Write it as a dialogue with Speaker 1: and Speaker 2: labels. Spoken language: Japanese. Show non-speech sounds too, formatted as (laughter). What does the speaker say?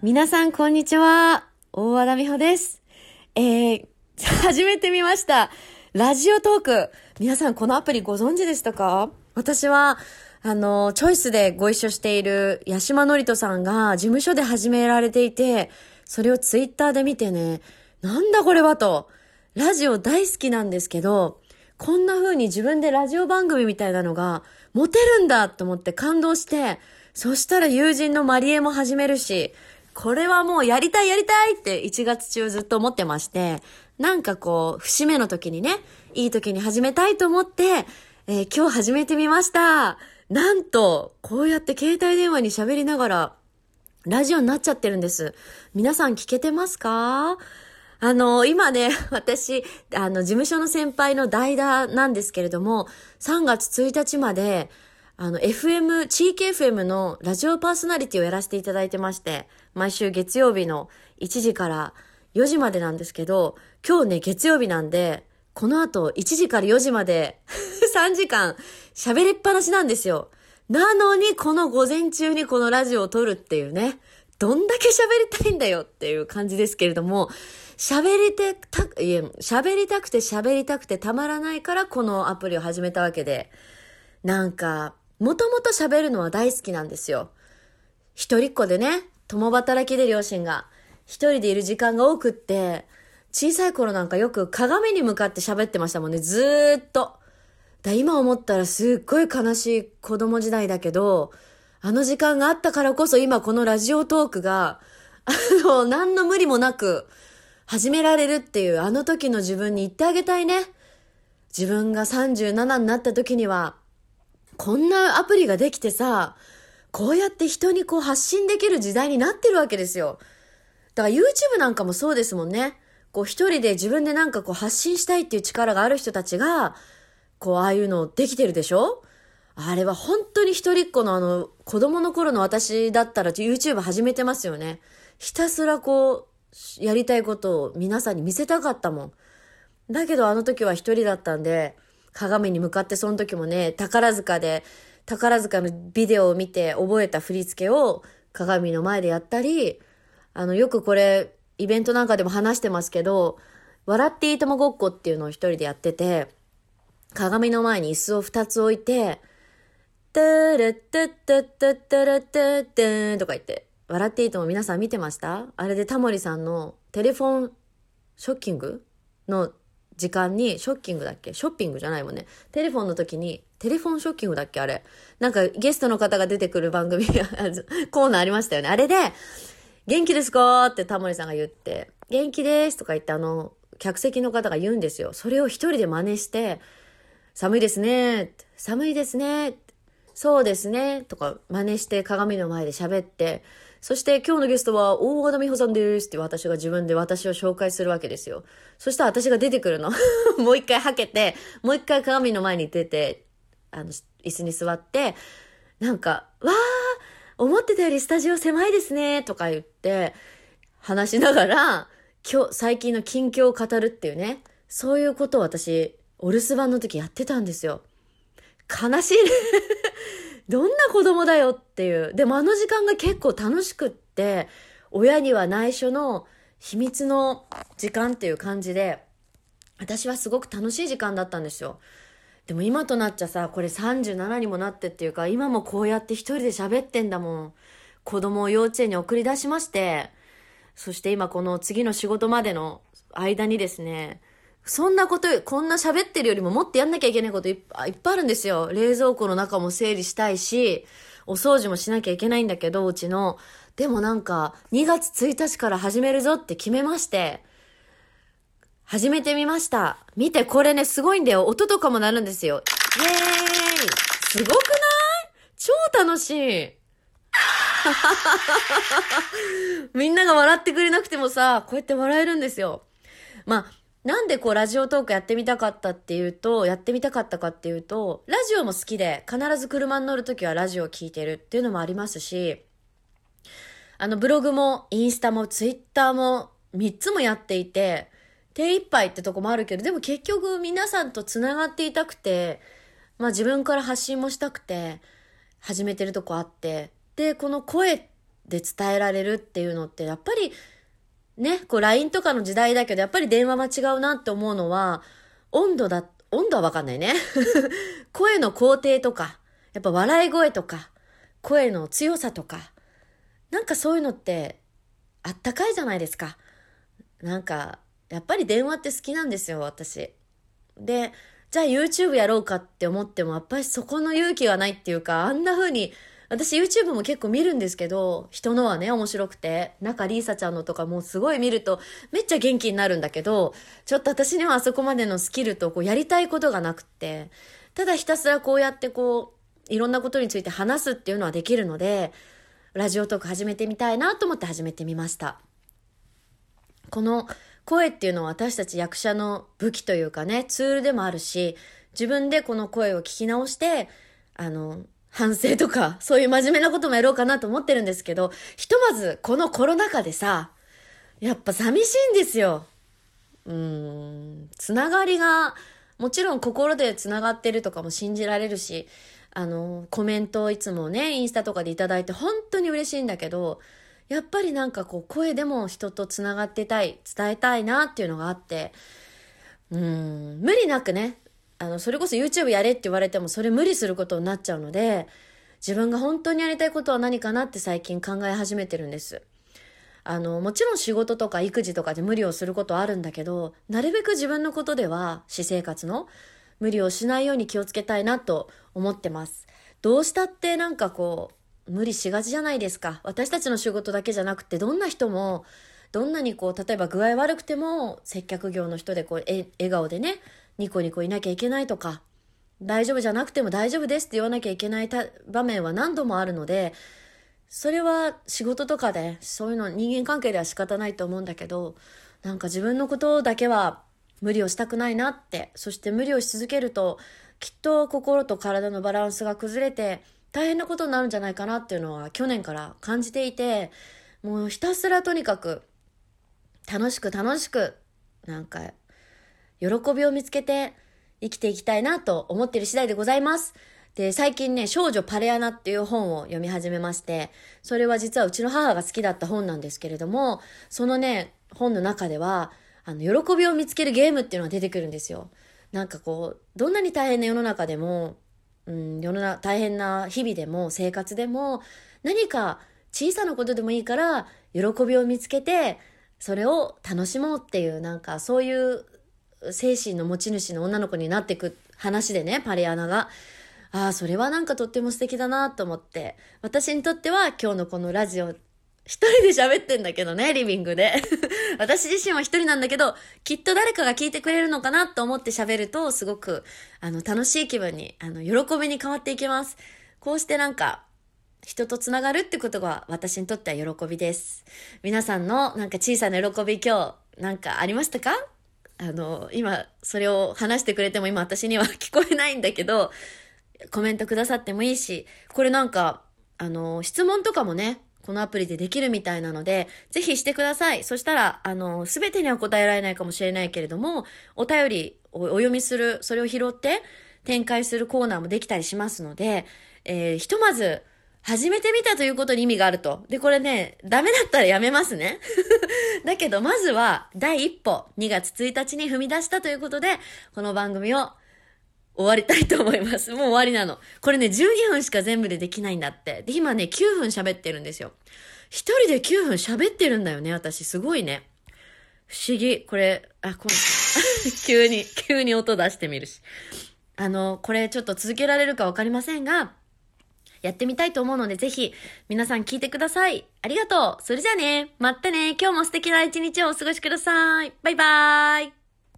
Speaker 1: 皆さん、こんにちは。大和田美穂です。えー、(laughs) 始めてみました。ラジオトーク。皆さん、このアプリご存知でしたか？私は、あの、チョイスでご一緒している八島のりとさんが事務所で始められていて、それをツイッターで見てね、なんだこれはと。ラジオ大好きなんですけど、こんな風に自分でラジオ番組みたいなのが持てるんだと思って感動して、そしたら友人のマリエも始めるし、これはもうやりたいやりたいって1月中ずっと思ってまして、なんかこう、節目の時にね、いい時に始めたいと思って、えー今日始めてみました。なんと、こうやって携帯電話に喋りながら、ラジオになっちゃってるんです。皆さん聞けてますか？あの、今ね、(laughs) 私、あの、事務所の先輩の代打なんですけれども、3月1日まで、あの、FM、地域 FM のラジオパーソナリティをやらせていただいてまして、毎週月曜日の1時から4時までなんですけど、今日ね、月曜日なんで、この後1時から4時まで (laughs) 3時間喋りっぱなしなんですよ。なのに、この午前中にこのラジオを撮るっていうね、どんだけ喋りたいんだよっていう感じですけれども、喋りてた、いえ、喋りたくて喋りたくてたまらないからこのアプリを始めたわけで、なんか、もともと喋るのは大好きなんですよ。一人っ子でね、共働きで両親が、一人でいる時間が多くって、小さい頃なんかよく鏡に向かって喋ってましたもんね、ずーっと。だ今思ったらすっごい悲しい子供時代だけど、あの時間があったからこそ今このラジオトークが、あの、何の無理もなく始められるっていうあの時の自分に言ってあげたいね。自分が37になった時には、こんなアプリができてさ、こうやって人にこう発信できる時代になってるわけですよ。だから YouTube なんかもそうですもんね。こう一人で自分でなんかこう発信したいっていう力がある人たちが、こうああいうのできてるでしょ？あれは本当に一人っ子のあの子供の頃の私だったら YouTube 始めてますよね。ひたすらこうやりたいことを皆さんに見せたかったもん。だけどあの時は一人だったんで、鏡に向かってその時もね、宝塚で、宝塚のビデオを見て覚えた振り付けを鏡の前でやったり、あの、よくこれ、イベントなんかでも話してますけど、笑っていいともごっこっていうのを一人でやってて、鏡の前に椅子を二つ置いて、トゥルットゥットゥットットゥルットゥットゥンとか言って、笑っていいとも皆さん見てました？あれでタモリさんのテレフォンショッキングの時間に、ショッキングだっけ？ショッピングじゃないもんね。テレフォンの時に、テレフォンショッキングだっけ？あれ。なんかゲストの方が出てくる番組、(laughs) コーナーありましたよね。あれで、元気ですか？ってタモリさんが言って、元気ですとか言ってあの、客席の方が言うんですよ。それを一人で真似して、寒いですね。寒いですね。そうですね。とか真似して鏡の前で喋って、そして今日のゲストは大和田美穂さんですって私が自分で私を紹介するわけですよ。そしたら私が出てくるの。(laughs) もう一回はけて、もう一回鏡の前に出て、あの、椅子に座って、なんか、わー思ってたよりスタジオ狭いですねとか言って、話しながら、今日、最近の近況を語るっていうね、そういうことを私、お留守番の時やってたんですよ。悲しいね。どんな子供だよっていう。でもあの時間が結構楽しくって、親には内緒の秘密の時間っていう感じで、私はすごく楽しい時間だったんですよ。でも今となっちゃさ、これ37にもなってっていうか、今もこうやって一人で喋ってんだもん。子供を幼稚園に送り出しまして、そして今この次の仕事までの間にですね、そんなこと、こんな喋ってるよりももっとやんなきゃいけないこといっぱいあるんですよ。冷蔵庫の中も整理したいし、お掃除もしなきゃいけないんだけど、うちの。でもなんか、2月1日から始めるぞって決めまして、始めてみました。見て、これね、すごいんだよ。音とかも鳴るんですよ。イエーイすごくない？超楽しいみんなが笑ってくれなくてもさ、こうやって笑えるんですよ。まあ、なんでこうラジオトークやってみたかったっていうと、やってみたかったかっていうと、ラジオも好きで、必ず車に乗るときはラジオを聞いてるっていうのもありますし、あのブログもインスタもツイッターも3つもやっていて、手一杯ってとこもあるけど、でも結局皆さんと繋がっていたくて、まあ自分から発信もしたくて、始めてるとこあって、で、この声で伝えられるっていうのって、やっぱり、ね、こう LINE とかの時代だけど、やっぱり電話は違うなって思うのは、温度だ、温度はわかんないね。(laughs) 声の工程とか、やっぱ笑い声とか、声の強さとか、なんかそういうのってあったかいじゃないですか。なんか、やっぱり電話って好きなんですよ、私。で、じゃあ YouTube やろうかって思っても、やっぱりそこの勇気がないっていうか、あんな風に、私 YouTube も結構見るんですけど、人のはね、面白くて、中リーサちゃんのとかもすごい見ると、めっちゃ元気になるんだけど、ちょっと私にはあそこまでのスキルとこうやりたいことがなくって、ただひたすらこうやってこう、いろんなことについて話すっていうのはできるので、ラジオトーク始めてみたいなと思って始めてみました。この声っていうのは私たち役者の武器というかね、ツールでもあるし、自分でこの声を聞き直して、あの、反省とか、そういう真面目なこともやろうかなと思ってるんですけど、ひとまずこのコロナ禍でさ、やっぱ寂しいんですよ。うん、つながりが、もちろん心でつながってるとかも信じられるし、あの、コメントをいつもね、インスタとかでいただいて本当に嬉しいんだけど、やっぱりなんかこう声でも人とつながってたい、伝えたいなっていうのがあって、うん、無理なくね、あの、それこそ YouTube やれって言われてもそれ無理することになっちゃうので、自分が本当にやりたいことは何かなって最近考え始めてるんです。あの、もちろん仕事とか育児とかで無理をすることはあるんだけど、なるべく自分のことでは、私生活の無理をしないように気をつけたいなと思ってます。どうしたってなんかこう、無理しがちじゃないですか。私たちの仕事だけじゃなくて、どんな人も、どんなにこう、例えば具合悪くても、接客業の人でこう、え、笑顔でね、ニコニコいなきゃいけないとか、大丈夫じゃなくても大丈夫ですって言わなきゃいけない場面は何度もあるので、それは仕事とかで、そういうの人間関係では仕方ないと思うんだけど、なんか自分のことだけは無理をしたくないなって、そして無理をし続けると、きっと心と体のバランスが崩れて、大変なことになるんじゃないかなっていうのは去年から感じていて、もうひたすらとにかく楽しく楽しく、なんか、喜びを見つけて生きていきたいなと思っている次第でございます。で、最近ね、少女パレアナっていう本を読み始めまして、それは実はうちの母が好きだった本なんですけれども、そのね、本の中では、あの、喜びを見つけるゲームっていうのが出てくるんですよ。なんかこう、どんなに大変な世の中でも、うん、世の中、大変な日々でも生活でも何か小さなことでもいいから喜びを見つけてそれを楽しもうっていうなんかそういう精神の持ち主の女の子になってく話でね、パリアナが。ああ、それはなんかとっても素敵だなと思って。私にとっては今日のこのラジオ一人で喋ってんだけどね、リビングで。(laughs) 私自身は一人なんだけど、きっと誰かが聞いてくれるのかなと思って喋ると、すごく、あの、楽しい気分に、あの、喜びに変わっていきます。こうしてなんか、人と繋がるってことが私にとっては喜びです。皆さんのなんか小さな喜び今日、なんかありましたか？あの、今、それを話してくれても今私には聞こえないんだけど、コメントくださってもいいし、これなんか、あの、質問とかもね、このアプリでできるみたいなので、ぜひしてください。そしたら、あの、すべてには答えられないかもしれないけれども、お便りをお読みする、それを拾って展開するコーナーもできたりしますので、えー、ひとまず、始めてみたということに意味があると。で、これね、ダメだったらやめますね。(laughs) だけど、まずは、第一歩、2月1日に踏み出したということで、この番組を終わりたいと思います。もう終わりなの。これね、12分しか全部でできないんだって。で、今ね、9分喋ってるんですよ。一人で9分喋ってるんだよね、私。すごいね。不思議。これ、あ、この、(laughs) 急に、急に音出してみるし。あの、これちょっと続けられるかわかりませんが、やってみたいと思うので、ぜひ、皆さん聞いてください。ありがとう。それじゃあね。またね。今日も素敵な一日をお過ごしください。バイバーイ。